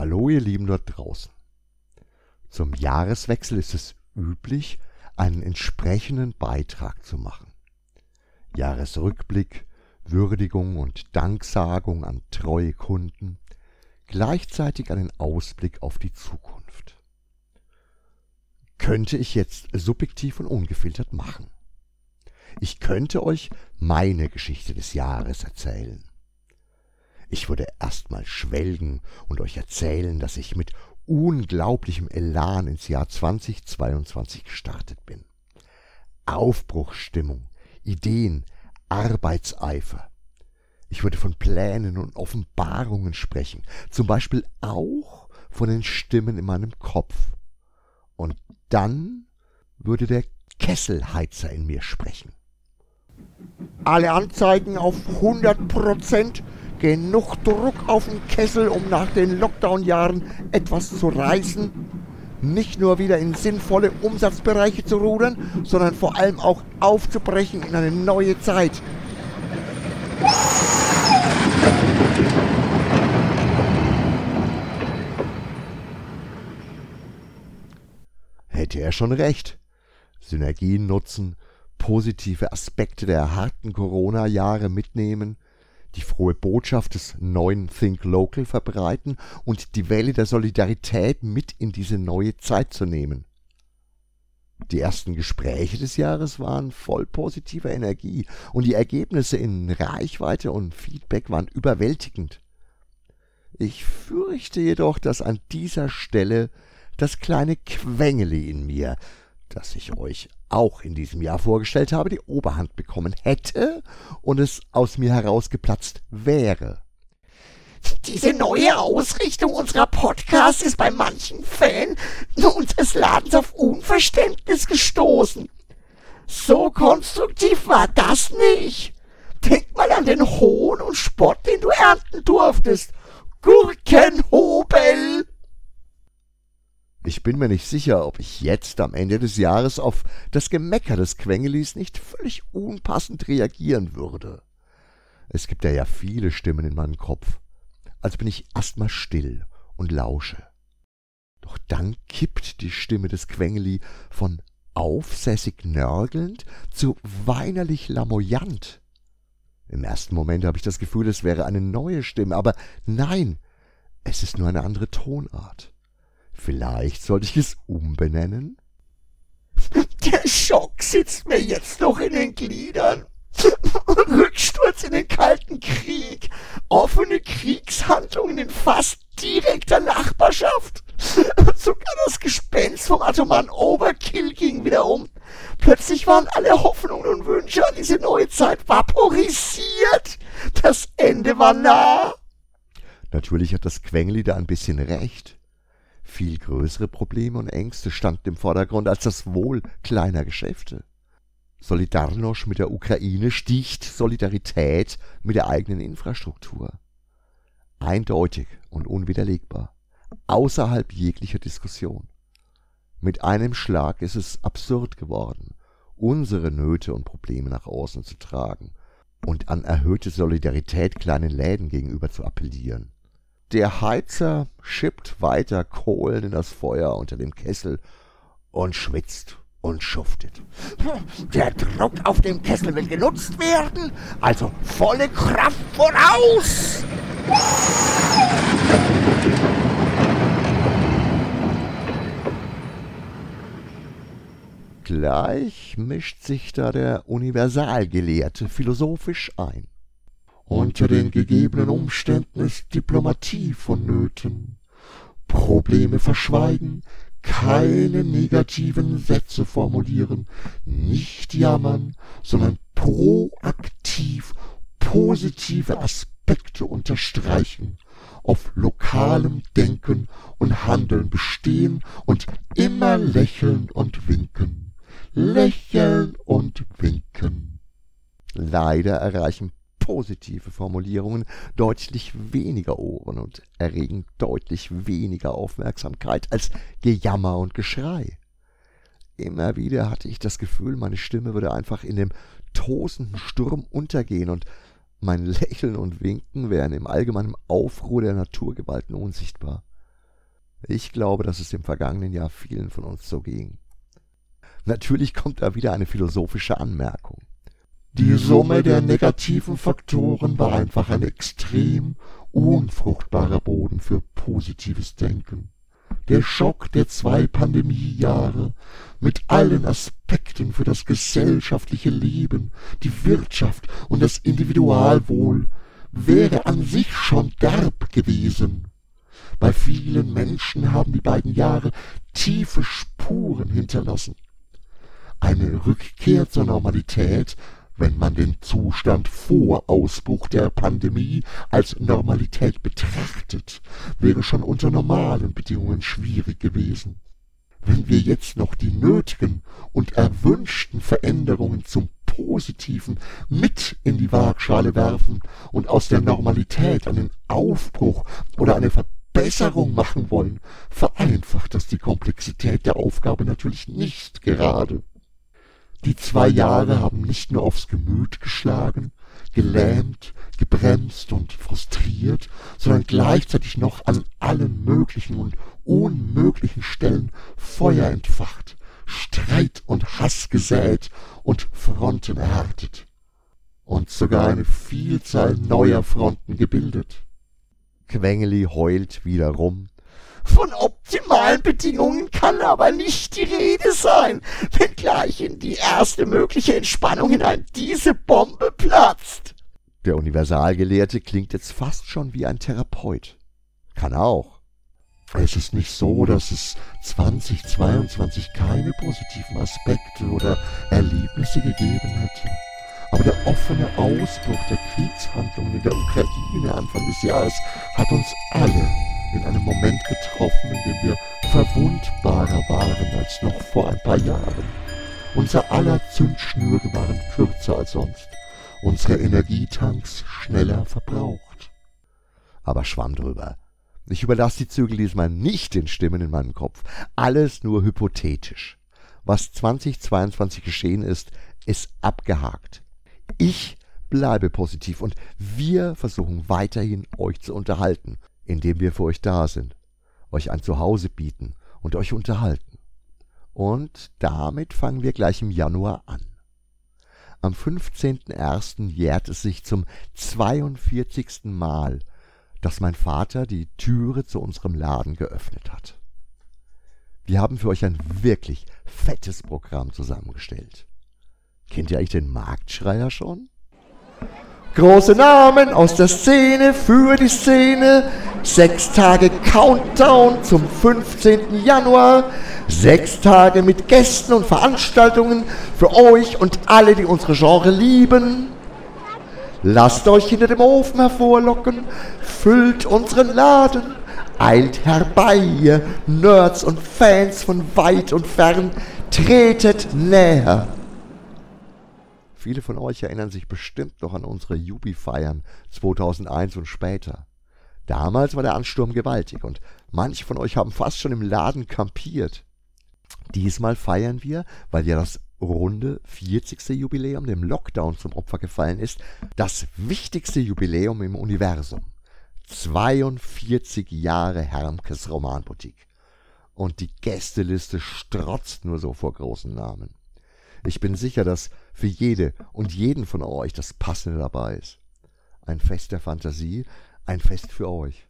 Hallo ihr Lieben dort draußen. Zum Jahreswechsel ist es üblich, einen entsprechenden Beitrag zu machen. Jahresrückblick, Würdigung und Danksagung an treue Kunden, gleichzeitig einen Ausblick auf die Zukunft. Könnte ich jetzt subjektiv und ungefiltert machen. Ich könnte euch meine Geschichte des Jahres erzählen. Ich würde erstmal schwelgen und euch erzählen, dass ich mit unglaublichem Elan ins Jahr 2022 gestartet bin. Aufbruchsstimmung, Ideen, Arbeitseifer. Ich würde von Plänen und Offenbarungen sprechen, zum Beispiel auch von den Stimmen in meinem Kopf. Und dann würde der Kesselheizer in mir sprechen. Alle Anzeigen auf 100 Prozent genug Druck auf den Kessel, um nach den Lockdown-Jahren etwas zu reißen. Nicht nur wieder in sinnvolle Umsatzbereiche zu rudern, sondern vor allem auch aufzubrechen in eine neue Zeit. Hätte er schon recht. Synergien nutzen, positive Aspekte der harten Corona-Jahre mitnehmen – die frohe Botschaft des neuen Think Local verbreiten und die Welle der Solidarität mit in diese neue Zeit zu nehmen. Die ersten Gespräche des Jahres waren voll positiver Energie und die Ergebnisse in Reichweite und Feedback waren überwältigend. Ich fürchte jedoch, dass an dieser Stelle das kleine Quengeli in mir, das ich euch auch in diesem Jahr vorgestellt habe, die Oberhand bekommen hätte und es aus mir herausgeplatzt wäre. Diese neue Ausrichtung unserer Podcasts ist bei manchen Fans unseres Ladens auf Unverständnis gestoßen. So konstruktiv war das nicht. Denk mal an den Hohn und Spott, den du ernten durftest. Gurkenhobel! Ich bin mir nicht sicher, ob ich jetzt am Ende des Jahres auf das Gemecker des Quengelis nicht völlig unpassend reagieren würde. Es gibt ja ja viele Stimmen in meinem Kopf. Also bin ich erstmal still und lausche. Doch dann kippt die Stimme des Quengeli von aufsässig nörgelnd zu weinerlich lamoyant. Im ersten Moment habe ich das Gefühl, es wäre eine neue Stimme, aber nein, es ist nur eine andere Tonart. Vielleicht sollte ich es umbenennen? Der Schock sitzt mir jetzt noch in den Gliedern. Rücksturz in den Kalten Krieg, offene Kriegshandlungen in fast direkter Nachbarschaft. Sogar das Gespenst vom Atoman Overkill ging wieder um. Plötzlich waren alle Hoffnungen und Wünsche an diese neue Zeit vaporisiert. Das Ende war nah. Natürlich hat das Quengli da ein bisschen recht. Viel größere Probleme und Ängste standen im Vordergrund als das Wohl kleiner Geschäfte. Solidarność mit der Ukraine sticht Solidarität mit der eigenen Infrastruktur. Eindeutig und unwiderlegbar, außerhalb jeglicher Diskussion. Mit einem Schlag ist es absurd geworden, unsere Nöte und Probleme nach außen zu tragen und an erhöhte Solidarität kleinen Läden gegenüber zu appellieren. Der Heizer schippt weiter Kohlen in das Feuer unter dem Kessel und schwitzt und schuftet. Der Druck auf dem Kessel will genutzt werden, also volle Kraft voraus! Gleich mischt sich da der Universalgelehrte philosophisch ein. Unter den gegebenen Umständen ist Diplomatie vonnöten. Probleme verschweigen, keine negativen Sätze formulieren, nicht jammern, sondern proaktiv positive Aspekte unterstreichen, auf lokalem Denken und Handeln bestehen und immer lächeln und winken. Lächeln und winken. Leider erreichen positive Formulierungen deutlich weniger Ohren und erregen deutlich weniger Aufmerksamkeit als Gejammer und Geschrei. Immer wieder hatte ich das Gefühl, meine Stimme würde einfach in dem tosenden Sturm untergehen und mein Lächeln und Winken wären im allgemeinen Aufruhr der Naturgewalten unsichtbar. Ich glaube, dass es im vergangenen Jahr vielen von uns so ging. Natürlich kommt da wieder eine philosophische Anmerkung. Die Summe der negativen Faktoren war einfach ein extrem unfruchtbarer Boden für positives Denken. Der Schock der zwei Pandemiejahre mit allen Aspekten für das gesellschaftliche Leben, die Wirtschaft und das Individualwohl wäre an sich schon derb gewesen. Bei vielen Menschen haben die beiden Jahre tiefe Spuren hinterlassen. Eine Rückkehr zur Normalität wenn man den Zustand vor Ausbruch der Pandemie als Normalität betrachtet, wäre schon unter normalen Bedingungen schwierig gewesen. Wenn wir jetzt noch die nötigen und erwünschten Veränderungen zum Positiven mit in die Waagschale werfen und aus der Normalität einen Aufbruch oder eine Verbesserung machen wollen, vereinfacht das die Komplexität der Aufgabe natürlich nicht gerade. Die zwei Jahre haben nicht nur aufs Gemüt geschlagen, gelähmt, gebremst und frustriert, sondern gleichzeitig noch an allen möglichen und unmöglichen Stellen Feuer entfacht, Streit und Hass gesät und Fronten erhärtet. Und sogar eine Vielzahl neuer Fronten gebildet. Quengeli heult wieder rum, von optimalen Bedingungen kann aber nicht die Rede sein, wenn gleich in die erste mögliche Entspannung hinein diese Bombe platzt. Der Universalgelehrte klingt jetzt fast schon wie ein Therapeut. Kann auch. Es ist nicht so, dass es 2022 keine positiven Aspekte oder Erlebnisse gegeben hätte. Aber der offene Ausbruch der Kriegshandlungen in der Ukraine Anfang des Jahres hat uns alle in einem Moment getroffen, in dem wir verwundbarer waren als noch vor ein paar Jahren. Unser aller Zündschnüre waren kürzer als sonst, unsere Energietanks schneller verbraucht. Aber schwamm drüber. Ich überlasse die Zügel diesmal nicht den Stimmen in meinem Kopf. Alles nur hypothetisch. Was 2022 geschehen ist, ist abgehakt. Ich bleibe positiv und wir versuchen weiterhin euch zu unterhalten indem wir für euch da sind, euch ein Zuhause bieten und euch unterhalten. Und damit fangen wir gleich im Januar an. Am 15.01. jährt es sich zum 42. Mal, dass mein Vater die Türe zu unserem Laden geöffnet hat. Wir haben für euch ein wirklich fettes Programm zusammengestellt. Kennt ihr eigentlich den Marktschreier schon? Große Namen aus der Szene für die Szene. Sechs Tage Countdown zum 15. Januar. Sechs Tage mit Gästen und Veranstaltungen für euch und alle, die unsere Genre lieben. Lasst euch hinter dem Ofen hervorlocken, füllt unseren Laden, eilt herbei, ihr Nerds und Fans von weit und fern, tretet näher. Viele von euch erinnern sich bestimmt noch an unsere Jubi-Feiern 2001 und später. Damals war der Ansturm gewaltig und manche von euch haben fast schon im Laden kampiert. Diesmal feiern wir, weil ja das runde 40. Jubiläum dem Lockdown zum Opfer gefallen ist, das wichtigste Jubiläum im Universum. 42 Jahre Hermkes Romanboutique. Und die Gästeliste strotzt nur so vor großen Namen. Ich bin sicher, dass für jede und jeden von euch das Passende dabei ist. Ein Fest der Fantasie, ein Fest für euch.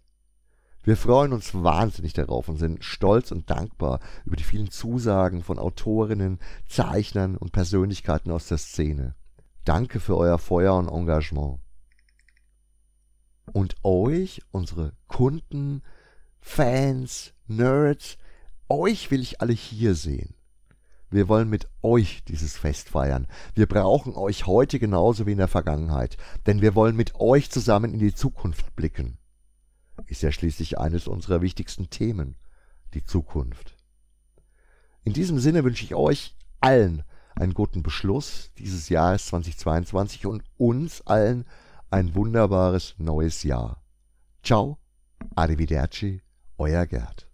Wir freuen uns wahnsinnig darauf und sind stolz und dankbar über die vielen Zusagen von Autorinnen, Zeichnern und Persönlichkeiten aus der Szene. Danke für euer Feuer und Engagement. Und euch, unsere Kunden, Fans, Nerds, euch will ich alle hier sehen. Wir wollen mit euch dieses Fest feiern. Wir brauchen euch heute genauso wie in der Vergangenheit, denn wir wollen mit euch zusammen in die Zukunft blicken. Ist ja schließlich eines unserer wichtigsten Themen, die Zukunft. In diesem Sinne wünsche ich euch allen einen guten Beschluss dieses Jahres 2022 und uns allen ein wunderbares neues Jahr. Ciao, arrivederci, euer Gerd.